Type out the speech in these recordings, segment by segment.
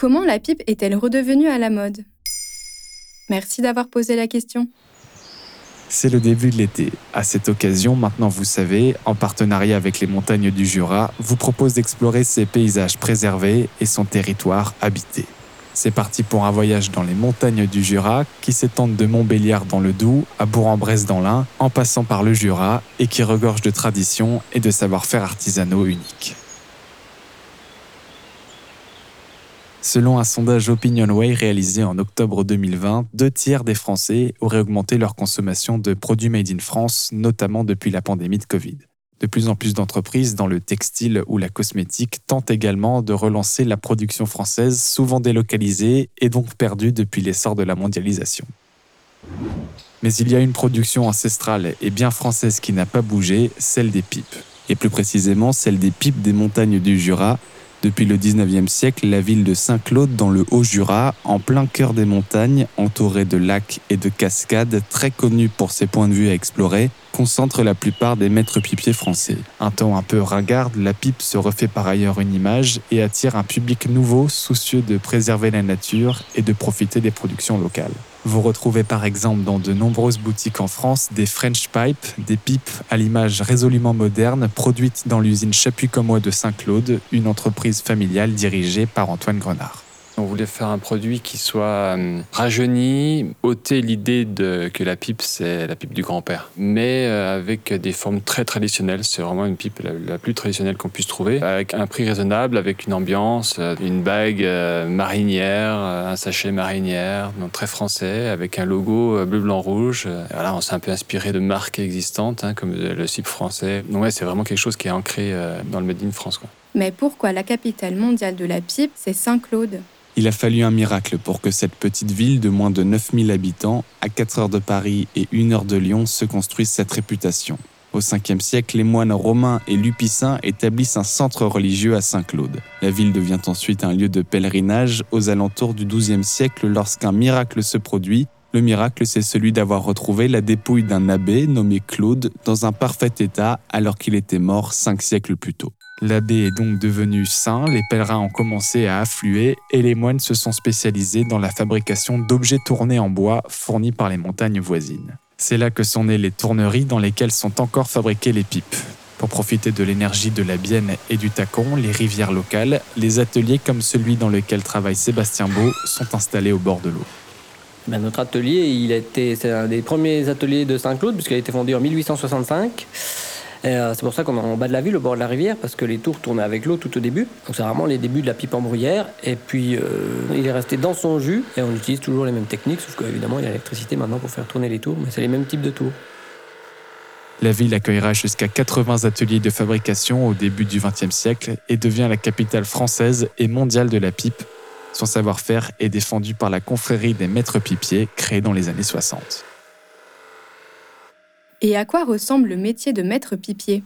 comment la pipe est-elle redevenue à la mode? Merci d'avoir posé la question. C'est le début de l'été. À cette occasion, maintenant vous savez, en partenariat avec les montagnes du Jura, vous propose d'explorer ces paysages préservés et son territoire habité. C'est parti pour un voyage dans les montagnes du Jura qui s'étendent de Montbéliard dans le Doubs à Bourg-en-Bresse dans l'Ain, en passant par le Jura et qui regorge de traditions et de savoir-faire artisanaux uniques. Selon un sondage OpinionWay réalisé en octobre 2020, deux tiers des Français auraient augmenté leur consommation de produits made in France, notamment depuis la pandémie de Covid. De plus en plus d'entreprises dans le textile ou la cosmétique tentent également de relancer la production française, souvent délocalisée et donc perdue depuis l'essor de la mondialisation. Mais il y a une production ancestrale et bien française qui n'a pas bougé, celle des pipes. Et plus précisément celle des pipes des montagnes du Jura, depuis le 19e siècle, la ville de Saint-Claude dans le Haut-Jura, en plein cœur des montagnes, entourée de lacs et de cascades, très connue pour ses points de vue à explorer, concentre la plupart des maîtres pipiers français. Un temps un peu ringarde, la pipe se refait par ailleurs une image et attire un public nouveau soucieux de préserver la nature et de profiter des productions locales. Vous retrouvez par exemple dans de nombreuses boutiques en France des French Pipe, des pipes à l'image résolument moderne produites dans l'usine Chapuis-Commois de Saint-Claude, une entreprise familiale dirigée par Antoine Grenard. On voulait faire un produit qui soit euh, rajeuni, ôter l'idée que la pipe, c'est la pipe du grand-père, mais euh, avec des formes très traditionnelles. C'est vraiment une pipe la, plus traditionnelle qu'on puisse trouver, avec un prix raisonnable, avec une ambiance, euh, une bague marinière, un sachet marinière, donc très français, avec un logo bleu, blanc, rouge. Voilà, on s'est un peu inspiré de marques existantes, hein, comme le CIP français. Donc c'est vraiment quelque chose qui est ancré dans le Made in France. Mais pourquoi la capitale mondiale de la pipe, c'est Saint-Claude? Il a fallu un miracle pour que cette petite ville de moins de 9000 habitants, à 4 heures de Paris et 1 heure de Lyon, se construise cette réputation. Au 5e siècle, les moines romains et lupicins établissent un centre religieux à Saint-Claude. La ville devient ensuite un lieu de pèlerinage aux alentours du 12e siècle lorsqu'un miracle se produit. Le miracle, c'est celui d'avoir retrouvé la dépouille d'un abbé nommé Claude dans un parfait état alors qu'il était mort cinq siècles plus tôt. L'abbé est donc devenu saint, les pèlerins ont commencé à affluer et les moines se sont spécialisés dans la fabrication d'objets tournés en bois fournis par les montagnes voisines. C'est là que sont nées les tourneries dans lesquelles sont encore fabriquées les pipes. Pour profiter de l'énergie de la Bienne et du Tacon, les rivières locales, les ateliers comme celui dans lequel travaille Sébastien Beau sont installés au bord de l'eau. Ben, notre atelier, il c'est un des premiers ateliers de Saint-Claude, puisqu'il a été fondé en 1865. Euh, c'est pour ça qu'on est en bas de la ville, au bord de la rivière, parce que les tours tournaient avec l'eau tout au début. Donc c'est vraiment les débuts de la pipe en bruyère. Et puis euh, il est resté dans son jus. Et on utilise toujours les mêmes techniques, sauf qu'évidemment il y a l'électricité maintenant pour faire tourner les tours, mais c'est les mêmes types de tours. La ville accueillera jusqu'à 80 ateliers de fabrication au début du XXe siècle et devient la capitale française et mondiale de la pipe. Son savoir-faire est défendu par la confrérie des maîtres pipiers créée dans les années 60. Et à quoi ressemble le métier de maître pipier?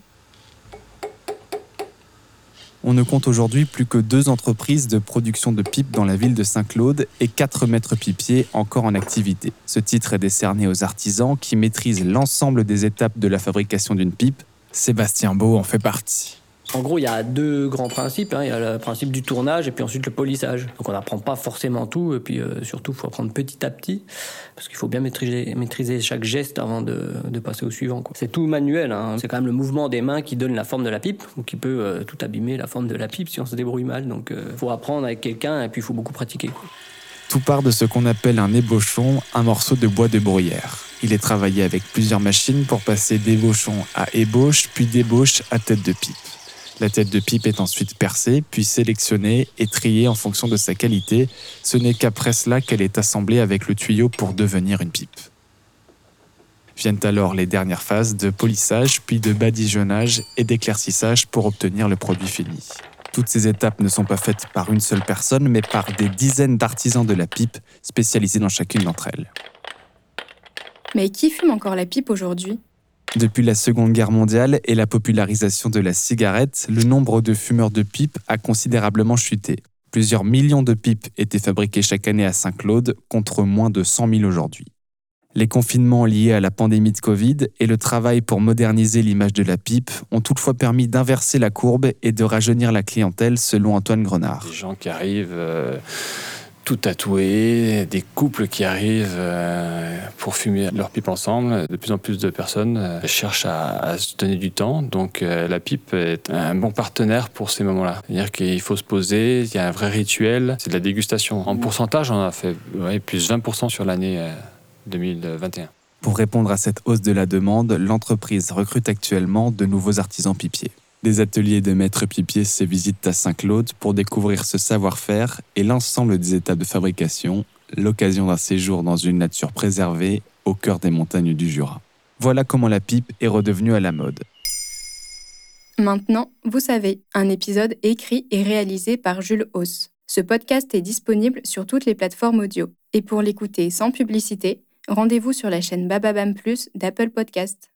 On ne compte aujourd'hui plus que deux entreprises de production de pipes dans la ville de Saint-Claude et quatre maîtres pipiers encore en activité. Ce titre est décerné aux artisans qui maîtrisent l'ensemble des étapes de la fabrication d'une pipe. Sébastien Beau en fait partie. En gros, il y a deux grands principes. Hein. Il y a le principe du tournage et puis ensuite le polissage. Donc on n'apprend pas forcément tout et puis euh, surtout, il faut apprendre petit à petit parce qu'il faut bien maîtriser, chaque geste avant de, de passer au suivant. C'est tout manuel. Hein. C'est quand même le mouvement des mains qui donne la forme de la pipe ou qui peut euh, tout abîmer la forme de la pipe si on se débrouille mal. Donc il euh, faut apprendre avec quelqu'un et puis il faut beaucoup pratiquer. Tout part de ce qu'on appelle un ébauchon, un morceau de bois de bruyère. Il est travaillé avec plusieurs machines pour passer d'ébauchon à ébauche, puis d'ébauche à tête de pipe. La tête de pipe est ensuite percée, puis sélectionnée et triée en fonction de sa qualité. Ce n'est qu'après cela qu'elle est assemblée avec le tuyau pour devenir une pipe. Viennent alors les dernières phases de polissage, puis de badigeonnage et d'éclaircissage pour obtenir le produit fini. Toutes ces étapes ne sont pas faites par une seule personne, mais par des dizaines d'artisans de la pipe spécialisés dans chacune d'entre elles. Mais qui fume encore la pipe aujourd'hui? Depuis la Seconde Guerre mondiale et la popularisation de la cigarette, le nombre de fumeurs de pipes a considérablement chuté. Plusieurs millions de pipes étaient fabriquées chaque année à Saint-Claude contre moins de 100 000 aujourd'hui. Les confinements liés à la pandémie de Covid et le travail pour moderniser l'image de la pipe ont toutefois permis d'inverser la courbe et de rajeunir la clientèle selon Antoine Grenard. Des gens qui arrivent euh, tout tatoués, des couples qui arrivent euh, pour fumer leur pipe ensemble. De plus en plus de personnes euh, cherchent à, à, se donner du temps, donc euh, la pipe est un bon partenaire pour ces moments-là. C'est-à-dire qu'il faut se poser, il y a un vrai rituel, c'est de la dégustation. En pourcentage, on a fait ouais, plus 20% sur l'année 2021. Pour répondre à cette hausse de la demande, l'entreprise recrute actuellement de nouveaux artisans pipiers. Des ateliers de maîtres pipiers se visitent à Saint-Claude pour découvrir ce savoir-faire et l'ensemble des étapes de fabrication, l'occasion d'un séjour dans une nature préservée au cœur des montagnes du Jura. Voilà comment la pipe est redevenue à la mode. Maintenant, vous savez, un épisode écrit et réalisé par Jules Hauss. Ce podcast est disponible sur toutes les plateformes audio. Et pour l'écouter sans publicité, rendez-vous sur la chaîne Bababam Plus d'Apple Podcast.